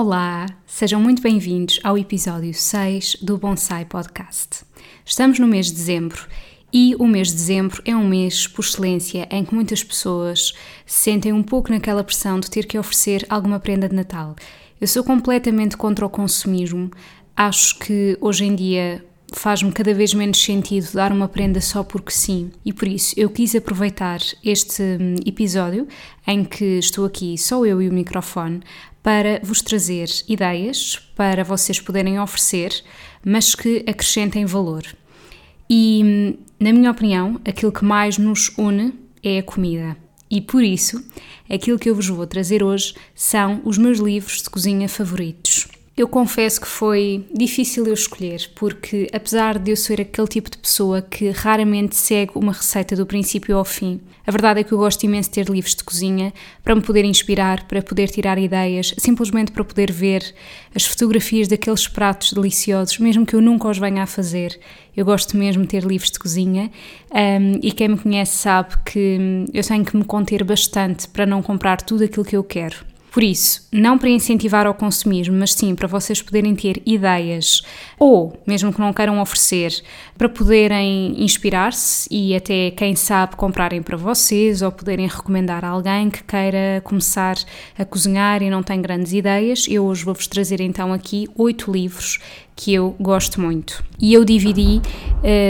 Olá, sejam muito bem-vindos ao episódio 6 do Bonsai Podcast. Estamos no mês de dezembro e o mês de dezembro é um mês, por excelência, em que muitas pessoas se sentem um pouco naquela pressão de ter que oferecer alguma prenda de Natal. Eu sou completamente contra o consumismo, acho que hoje em dia faz-me cada vez menos sentido dar uma prenda só porque sim, e por isso eu quis aproveitar este hum, episódio em que estou aqui só eu e o microfone para vos trazer ideias para vocês poderem oferecer, mas que acrescentem valor. E, na minha opinião, aquilo que mais nos une é a comida. E por isso, aquilo que eu vos vou trazer hoje são os meus livros de cozinha favoritos. Eu confesso que foi difícil eu escolher, porque apesar de eu ser aquele tipo de pessoa que raramente segue uma receita do princípio ao fim, a verdade é que eu gosto imenso de ter livros de cozinha para me poder inspirar, para poder tirar ideias, simplesmente para poder ver as fotografias daqueles pratos deliciosos, mesmo que eu nunca os venha a fazer. Eu gosto mesmo de ter livros de cozinha um, e quem me conhece sabe que eu tenho que me conter bastante para não comprar tudo aquilo que eu quero. Por isso, não para incentivar ao consumismo, mas sim para vocês poderem ter ideias ou, mesmo que não queiram oferecer, para poderem inspirar-se e até, quem sabe, comprarem para vocês ou poderem recomendar a alguém que queira começar a cozinhar e não tem grandes ideias. Eu hoje vou-vos trazer então aqui oito livros que eu gosto muito. E eu dividi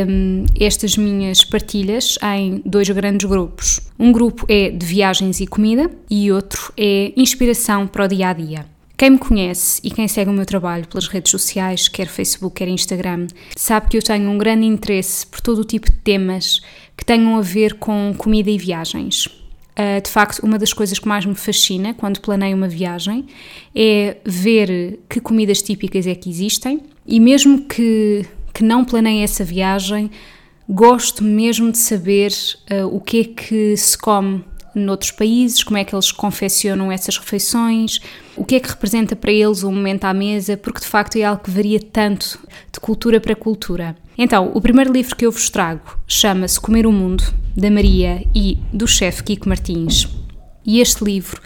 um, estas minhas partilhas em dois grandes grupos. Um grupo é de viagens e comida e outro é inspiração para o dia a dia. Quem me conhece e quem segue o meu trabalho pelas redes sociais, quer Facebook, quer Instagram, sabe que eu tenho um grande interesse por todo o tipo de temas que tenham a ver com comida e viagens. Uh, de facto, uma das coisas que mais me fascina quando planeio uma viagem é ver que comidas típicas é que existem e mesmo que, que não planeie essa viagem, gosto mesmo de saber uh, o que é que se come noutros países, como é que eles confeccionam essas refeições, o que é que representa para eles o momento à mesa, porque de facto é algo que varia tanto de cultura para cultura. Então, o primeiro livro que eu vos trago chama-se Comer o Mundo, da Maria e do chefe Kiko Martins. E este livro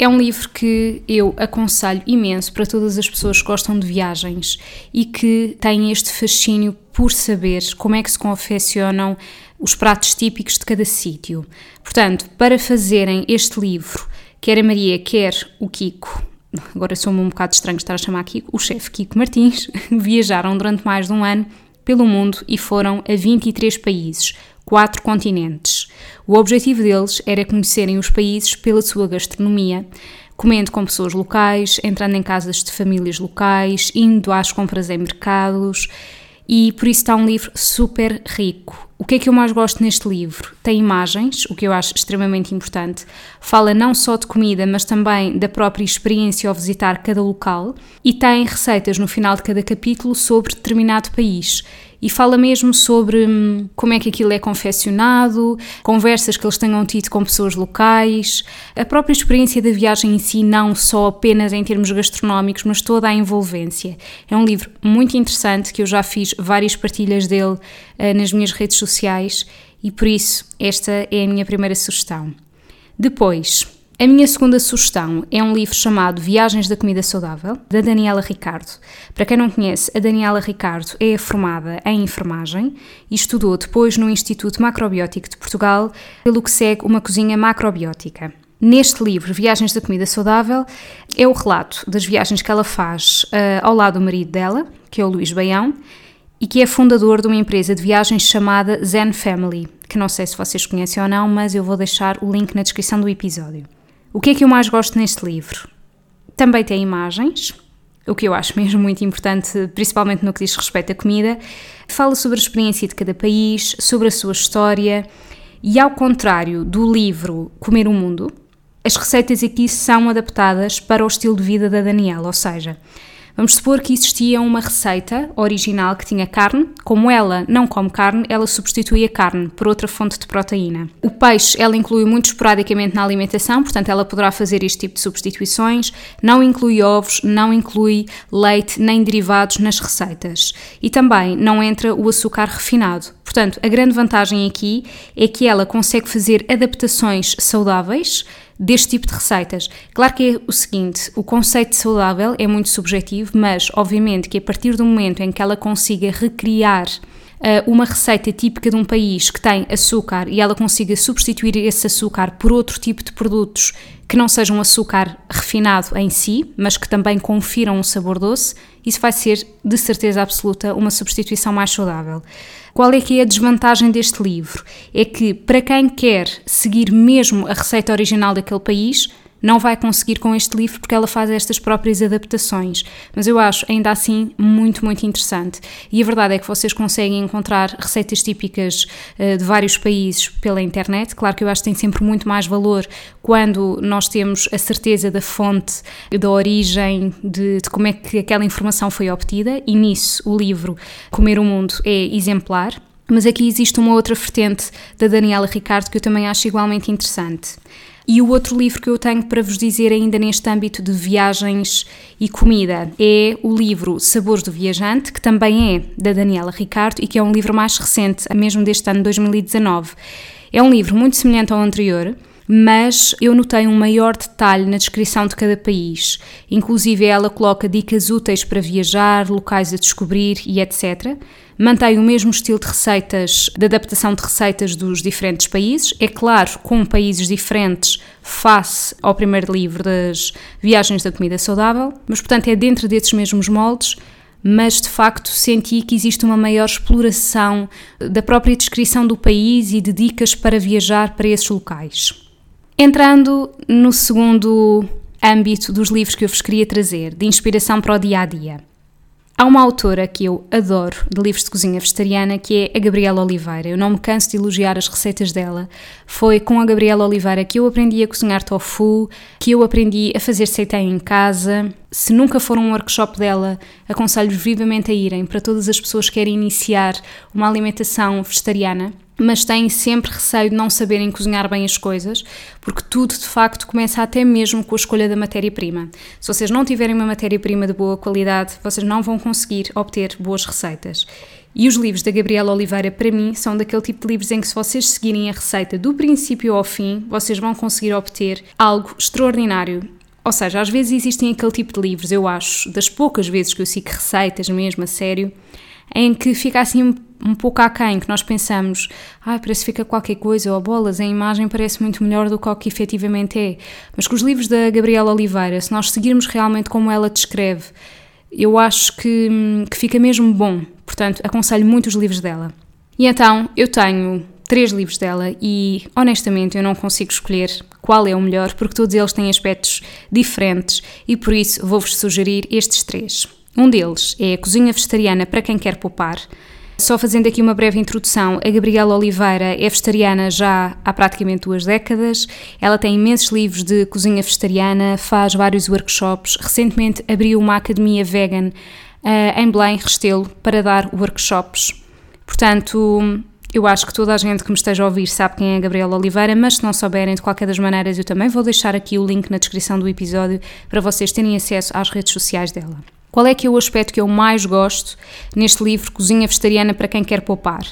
é um livro que eu aconselho imenso para todas as pessoas que gostam de viagens e que têm este fascínio por saber como é que se confeccionam os pratos típicos de cada sítio. Portanto, para fazerem este livro, quer a Maria, quer o Kiko, agora sou-me um bocado estranho estar a chamar Kiko, o chefe Kiko Martins, viajaram durante mais de um ano pelo mundo e foram a 23 países, quatro continentes. O objetivo deles era conhecerem os países pela sua gastronomia, comendo com pessoas locais, entrando em casas de famílias locais, indo às compras em mercados. E por isso está um livro super rico. O que é que eu mais gosto neste livro? Tem imagens, o que eu acho extremamente importante. Fala não só de comida, mas também da própria experiência ao visitar cada local. E tem receitas no final de cada capítulo sobre determinado país e fala mesmo sobre hum, como é que aquilo é confeccionado, conversas que eles tenham tido com pessoas locais, a própria experiência da viagem em si, não só apenas em termos gastronómicos, mas toda a envolvência. É um livro muito interessante que eu já fiz várias partilhas dele uh, nas minhas redes sociais e por isso esta é a minha primeira sugestão. Depois, a minha segunda sugestão é um livro chamado Viagens da Comida Saudável, da Daniela Ricardo. Para quem não conhece, a Daniela Ricardo é formada em enfermagem e estudou depois no Instituto Macrobiótico de Portugal, pelo que segue uma cozinha macrobiótica. Neste livro, Viagens da Comida Saudável, é o relato das viagens que ela faz uh, ao lado do marido dela, que é o Luís Baião, e que é fundador de uma empresa de viagens chamada Zen Family, que não sei se vocês conhecem ou não, mas eu vou deixar o link na descrição do episódio. O que é que eu mais gosto neste livro? Também tem imagens, o que eu acho mesmo muito importante, principalmente no que diz respeito à comida. Fala sobre a experiência de cada país, sobre a sua história, e ao contrário do livro Comer o Mundo, as receitas aqui são adaptadas para o estilo de vida da Daniela, ou seja, Vamos supor que existia uma receita original que tinha carne, como ela não come carne, ela substitui a carne por outra fonte de proteína. O peixe ela inclui muito esporadicamente na alimentação, portanto ela poderá fazer este tipo de substituições, não inclui ovos, não inclui leite nem derivados nas receitas. E também não entra o açúcar refinado. Portanto, a grande vantagem aqui é que ela consegue fazer adaptações saudáveis deste tipo de receitas. Claro que é o seguinte, o conceito de saudável é muito subjetivo, mas obviamente que a partir do momento em que ela consiga recriar uh, uma receita típica de um país que tem açúcar e ela consiga substituir esse açúcar por outro tipo de produtos que não sejam açúcar refinado em si, mas que também confiram um sabor doce, isso vai ser de certeza absoluta uma substituição mais saudável. Qual é que é a desvantagem deste livro? É que para quem quer seguir mesmo a receita original daquele país, não vai conseguir com este livro porque ela faz estas próprias adaptações. Mas eu acho ainda assim muito, muito interessante. E a verdade é que vocês conseguem encontrar receitas típicas uh, de vários países pela internet. Claro que eu acho que tem sempre muito mais valor quando nós temos a certeza da fonte, da origem, de, de como é que aquela informação foi obtida. E nisso o livro Comer o Mundo é exemplar. Mas aqui existe uma outra vertente da Daniela Ricardo que eu também acho igualmente interessante. E o outro livro que eu tenho para vos dizer ainda neste âmbito de viagens e comida é o livro Sabores do Viajante, que também é da Daniela Ricardo e que é um livro mais recente, mesmo deste ano 2019. É um livro muito semelhante ao anterior, mas eu notei um maior detalhe na descrição de cada país. Inclusive, ela coloca dicas úteis para viajar, locais a descobrir e etc. Mantém o mesmo estilo de receitas, de adaptação de receitas dos diferentes países, é claro, com países diferentes face ao primeiro livro das Viagens da Comida Saudável, mas portanto é dentro desses mesmos moldes mas de facto senti que existe uma maior exploração da própria descrição do país e de dicas para viajar para esses locais. Entrando no segundo âmbito dos livros que eu vos queria trazer, de inspiração para o dia a dia. Há uma autora que eu adoro de livros de cozinha vegetariana que é a Gabriela Oliveira. Eu não me canso de elogiar as receitas dela. Foi com a Gabriela Oliveira que eu aprendi a cozinhar tofu, que eu aprendi a fazer seitan em casa. Se nunca for um workshop dela, aconselho-vos vivamente a irem para todas as pessoas que querem iniciar uma alimentação vegetariana mas têm sempre receio de não saberem cozinhar bem as coisas, porque tudo de facto começa até mesmo com a escolha da matéria-prima. Se vocês não tiverem uma matéria-prima de boa qualidade, vocês não vão conseguir obter boas receitas. E os livros da Gabriela Oliveira, para mim, são daquele tipo de livros em que, se vocês seguirem a receita do princípio ao fim, vocês vão conseguir obter algo extraordinário. Ou seja, às vezes existem aquele tipo de livros, eu acho, das poucas vezes que eu sigo receitas mesmo a sério, em que fica assim um pouco aquém, que nós pensamos, ah, parece que fica qualquer coisa, ou bolas, a imagem parece muito melhor do que o que efetivamente é. Mas com os livros da Gabriela Oliveira, se nós seguirmos realmente como ela descreve, eu acho que, que fica mesmo bom. Portanto, aconselho muito os livros dela. E então, eu tenho três livros dela e, honestamente, eu não consigo escolher qual é o melhor, porque todos eles têm aspectos diferentes e por isso vou-vos sugerir estes três. Um deles é a Cozinha Vegetariana para quem quer poupar, só fazendo aqui uma breve introdução, a Gabriela Oliveira é vegetariana já há praticamente duas décadas. Ela tem imensos livros de cozinha vegetariana, faz vários workshops. Recentemente abriu uma academia vegan uh, em Belém, Restelo, para dar workshops. Portanto, eu acho que toda a gente que me esteja a ouvir sabe quem é a Gabriela Oliveira, mas se não souberem, de qualquer das maneiras, eu também vou deixar aqui o link na descrição do episódio para vocês terem acesso às redes sociais dela. Qual é que é o aspecto que eu mais gosto neste livro Cozinha Vegetariana para quem quer poupar?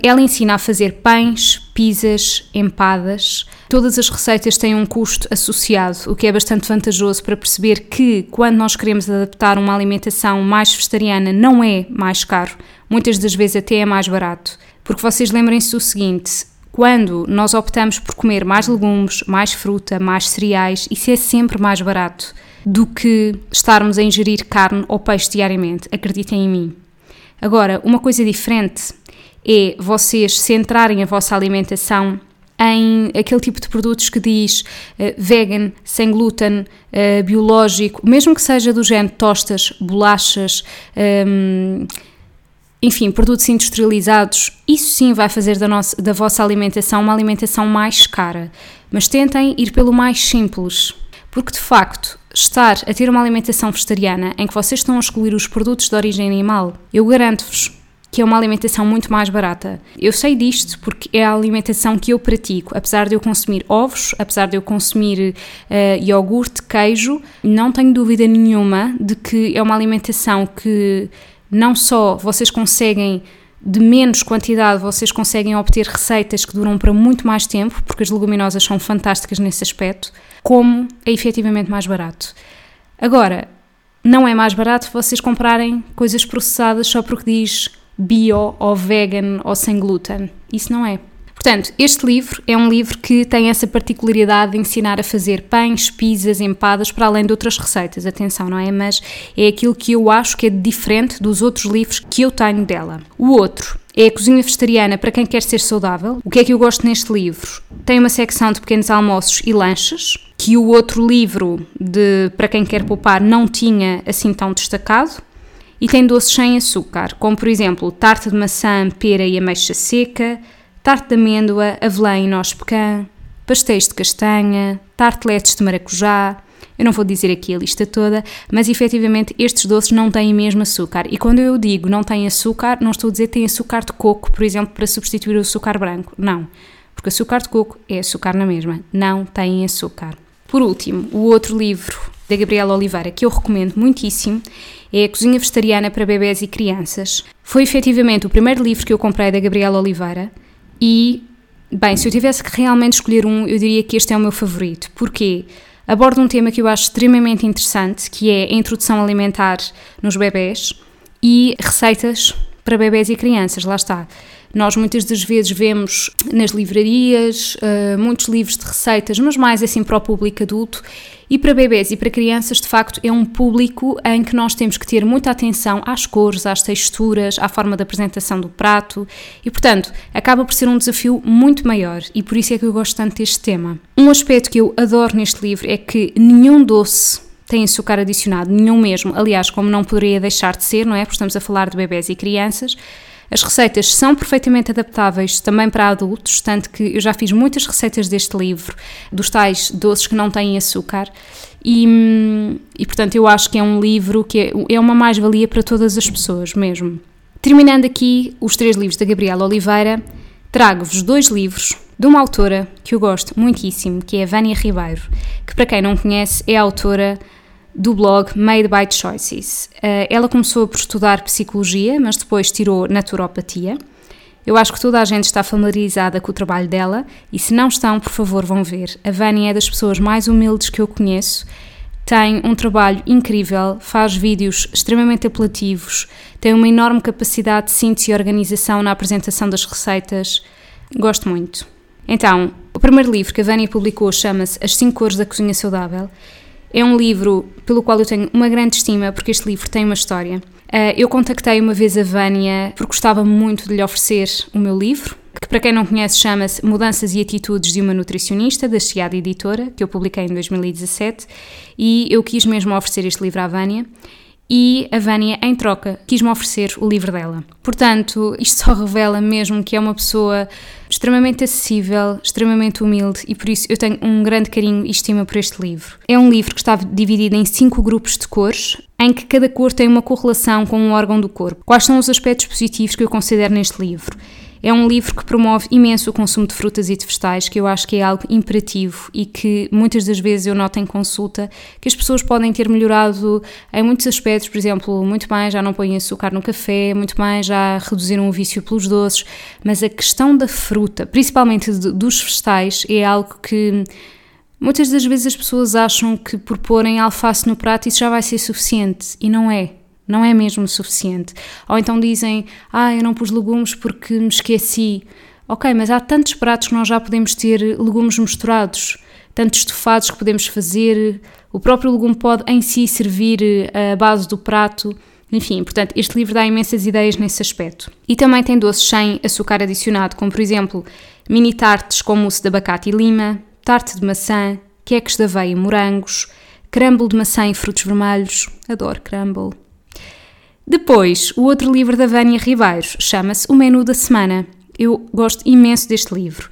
Ela ensina a fazer pães, pizzas, empadas. Todas as receitas têm um custo associado, o que é bastante vantajoso para perceber que quando nós queremos adaptar uma alimentação mais vegetariana não é mais caro, muitas das vezes até é mais barato. Porque vocês lembrem-se do seguinte: quando nós optamos por comer mais legumes, mais fruta, mais cereais, isso é sempre mais barato do que estarmos a ingerir carne ou peixe diariamente, acreditem em mim. Agora, uma coisa diferente é vocês centrarem a vossa alimentação em aquele tipo de produtos que diz uh, vegan, sem glúten, uh, biológico, mesmo que seja do género tostas, bolachas, um, enfim, produtos industrializados, isso sim vai fazer da, nossa, da vossa alimentação uma alimentação mais cara. Mas tentem ir pelo mais simples, porque de facto, estar a ter uma alimentação vegetariana em que vocês estão a excluir os produtos de origem animal, eu garanto-vos que é uma alimentação muito mais barata. Eu sei disto porque é a alimentação que eu pratico. Apesar de eu consumir ovos, apesar de eu consumir uh, iogurte, queijo, não tenho dúvida nenhuma de que é uma alimentação que não só vocês conseguem de menos quantidade, vocês conseguem obter receitas que duram para muito mais tempo, porque as leguminosas são fantásticas nesse aspecto, como é efetivamente mais barato. Agora, não é mais barato vocês comprarem coisas processadas só porque diz bio ou vegan ou sem glúten. Isso não é. Portanto, este livro é um livro que tem essa particularidade de ensinar a fazer pães, pizzas, empadas, para além de outras receitas, atenção, não é? Mas é aquilo que eu acho que é diferente dos outros livros que eu tenho dela. O outro é a cozinha vegetariana para quem quer ser saudável. O que é que eu gosto neste livro? Tem uma secção de pequenos almoços e lanches, que o outro livro de para quem quer poupar não tinha assim tão destacado. E tem doces sem açúcar, como por exemplo tarte de maçã, pera e ameixa seca, tarte de amêndoa, avelã e noz pecan, pastéis de castanha, tarteletes de maracujá. Eu não vou dizer aqui a lista toda, mas efetivamente estes doces não têm mesmo açúcar. E quando eu digo não têm açúcar, não estou a dizer que têm açúcar de coco, por exemplo, para substituir o açúcar branco. Não. Porque açúcar de coco é açúcar na mesma. Não têm açúcar. Por último, o outro livro da Gabriela Oliveira que eu recomendo muitíssimo é A Cozinha Vegetariana para Bebés e Crianças. Foi efetivamente o primeiro livro que eu comprei da Gabriela Oliveira e, bem, se eu tivesse que realmente escolher um, eu diria que este é o meu favorito. Porquê? Aborda um tema que eu acho extremamente interessante, que é a introdução alimentar nos bebés e receitas para bebés e crianças, lá está. Nós muitas das vezes vemos nas livrarias uh, muitos livros de receitas, mas mais assim para o público adulto. E para bebés e para crianças, de facto, é um público em que nós temos que ter muita atenção às cores, às texturas, à forma da apresentação do prato e, portanto, acaba por ser um desafio muito maior e por isso é que eu gosto tanto deste tema. Um aspecto que eu adoro neste livro é que nenhum doce tem açúcar adicionado, nenhum mesmo. Aliás, como não poderia deixar de ser, não é? Porque estamos a falar de bebés e crianças. As receitas são perfeitamente adaptáveis também para adultos, tanto que eu já fiz muitas receitas deste livro, dos tais doces que não têm açúcar, e, e portanto eu acho que é um livro que é, é uma mais-valia para todas as pessoas mesmo. Terminando aqui os três livros da Gabriela Oliveira, trago-vos dois livros de uma autora que eu gosto muitíssimo, que é a Vânia Ribeiro, que para quem não conhece é autora do blog Made by Choices. Uh, ela começou por estudar psicologia, mas depois tirou naturopatia. Eu acho que toda a gente está familiarizada com o trabalho dela e se não estão, por favor, vão ver. A Vânia é das pessoas mais humildes que eu conheço. Tem um trabalho incrível, faz vídeos extremamente apelativos, tem uma enorme capacidade de síntese e organização na apresentação das receitas. Gosto muito. Então, o primeiro livro que a Vânia publicou chama-se As 5 Cores da Cozinha Saudável é um livro pelo qual eu tenho uma grande estima, porque este livro tem uma história. Uh, eu contactei uma vez a Vânia porque gostava muito de lhe oferecer o meu livro, que para quem não conhece chama-se Mudanças e Atitudes de uma Nutricionista, da Chiada Editora, que eu publiquei em 2017, e eu quis mesmo oferecer este livro à Vânia e a Vânia, em troca, quis-me oferecer o livro dela. Portanto, isto só revela mesmo que é uma pessoa extremamente acessível, extremamente humilde e por isso eu tenho um grande carinho e estima por este livro. É um livro que está dividido em cinco grupos de cores, em que cada cor tem uma correlação com um órgão do corpo. Quais são os aspectos positivos que eu considero neste livro? É um livro que promove imenso o consumo de frutas e de vegetais, que eu acho que é algo imperativo e que muitas das vezes eu noto em consulta que as pessoas podem ter melhorado em muitos aspectos, por exemplo, muito bem já não põem açúcar no café, muito bem já reduziram o vício pelos doces, mas a questão da fruta, principalmente dos vegetais, é algo que muitas das vezes as pessoas acham que por porem alface no prato isso já vai ser suficiente e não é. Não é mesmo suficiente. Ou então dizem, ah, eu não pus legumes porque me esqueci. Ok, mas há tantos pratos que nós já podemos ter legumes misturados, tantos estofados que podemos fazer. O próprio legume pode em si servir eh, a base do prato. Enfim, portanto, este livro dá imensas ideias nesse aspecto. E também tem doces sem açúcar adicionado, como por exemplo mini tartes com mousse de abacate e lima, tarte de maçã, queques de aveia e morangos, crumble de maçã e frutos vermelhos. Adoro crumble. Depois, o outro livro da Vânia Ribeiros chama-se O Menu da Semana. Eu gosto imenso deste livro.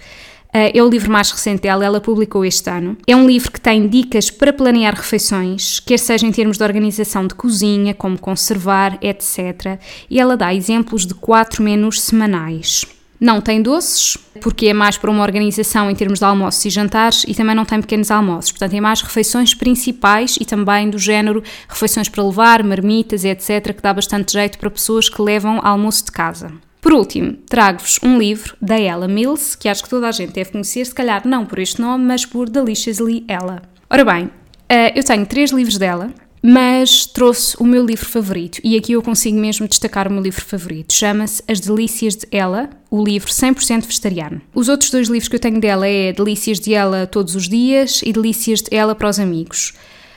Eh, é o livro mais recente dela, ela publicou este ano. É um livro que tem dicas para planear refeições, quer seja em termos de organização de cozinha, como conservar, etc. E ela dá exemplos de quatro menus semanais. Não tem doces, porque é mais para uma organização em termos de almoços e jantares, e também não tem pequenos almoços. Portanto, tem mais refeições principais e também do género refeições para levar, marmitas, etc., que dá bastante jeito para pessoas que levam almoço de casa. Por último, trago-vos um livro da Ella Mills, que acho que toda a gente deve conhecer, se calhar não por este nome, mas por Deliciously Ella. Ora bem, eh, eu tenho três livros dela, mas trouxe o meu livro favorito e aqui eu consigo mesmo destacar o meu livro favorito. Chama-se As Delícias de Ela, o livro 100% vegetariano. Os outros dois livros que eu tenho dela é Delícias de Ela todos os dias e Delícias de Ela para os amigos.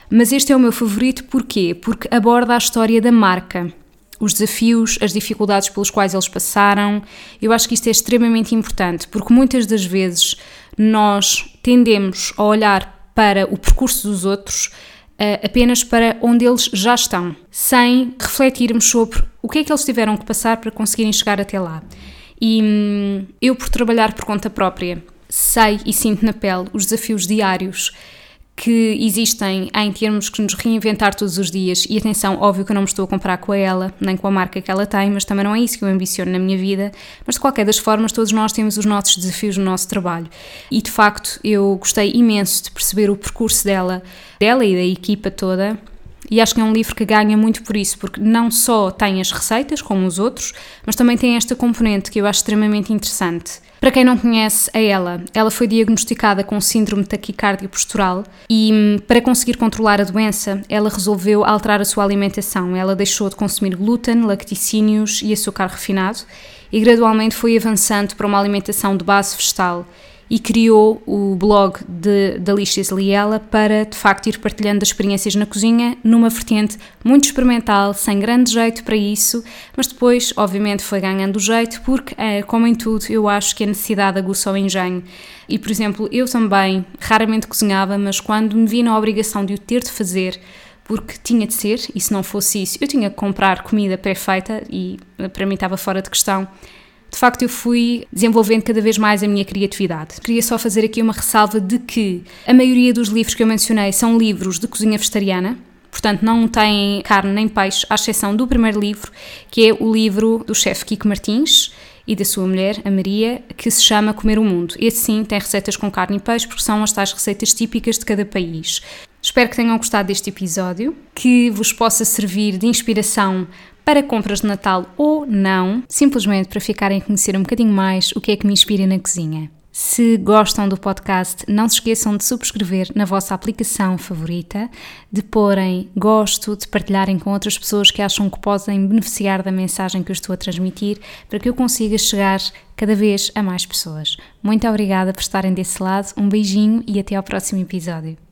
Mas este é o meu favorito porquê? Porque aborda a história da marca, os desafios, as dificuldades pelos quais eles passaram. Eu acho que isto é extremamente importante, porque muitas das vezes nós tendemos a olhar para o percurso dos outros apenas para onde eles já estão, sem refletirmos sobre o que é que eles tiveram que passar para conseguirem chegar até lá. E hum, eu, por trabalhar por conta própria, sei e sinto na pele os desafios diários que existem em termos que nos reinventar todos os dias. E atenção, óbvio que eu não me estou a comparar com ela, nem com a marca que ela tem, mas também não é isso que eu ambiciono na minha vida. Mas de qualquer das formas, todos nós temos os nossos desafios no nosso trabalho. E de facto, eu gostei imenso de perceber o percurso dela, dela e da equipa toda. E acho que é um livro que ganha muito por isso, porque não só tem as receitas, como os outros, mas também tem esta componente que eu acho extremamente interessante. Para quem não conhece a ela, ela foi diagnosticada com síndrome taquicardia postural e, hum, para conseguir controlar a doença, ela resolveu alterar a sua alimentação. Ela deixou de consumir glúten, lacticínios e açúcar refinado e gradualmente foi avançando para uma alimentação de base vegetal e criou o blog de, da Lixas Liela para de facto ir partilhando as experiências na cozinha numa vertente muito experimental, sem grande jeito para isso, mas depois, obviamente, foi ganhando jeito porque, eh, como em tudo, eu acho que a necessidade aguça o engenho. E, por exemplo, eu também raramente cozinhava, mas quando me vi na obrigação de o ter de fazer, porque tinha de ser, e se não fosse isso, eu tinha que comprar comida pré-feita e eh, para mim estava fora de questão de facto eu fui desenvolvendo cada vez mais a minha criatividade. Queria só fazer aqui uma ressalva de que a maioria dos livros que eu mencionei são livros de cozinha vegetariana, portanto não têm carne nem peixe, à exceção do primeiro livro, que é o livro do chefe Kiko Martins e da sua mulher, a Maria, que se chama Comer o Mundo. Esse sim tem receitas com carne e peixe, porque são as tais receitas típicas de cada país. Espero que tenham gostado deste episódio, que vos possa servir de inspiração para compras de Natal ou não, simplesmente para ficarem a conhecer um bocadinho mais o que é que me inspira na cozinha. Se gostam do podcast, não se esqueçam de subscrever na vossa aplicação favorita, de porem gosto, de partilharem com outras pessoas que acham que podem beneficiar da mensagem que eu estou a transmitir, para que eu consiga chegar cada vez a mais pessoas. Muito obrigada por estarem desse lado, um beijinho e até ao próximo episódio.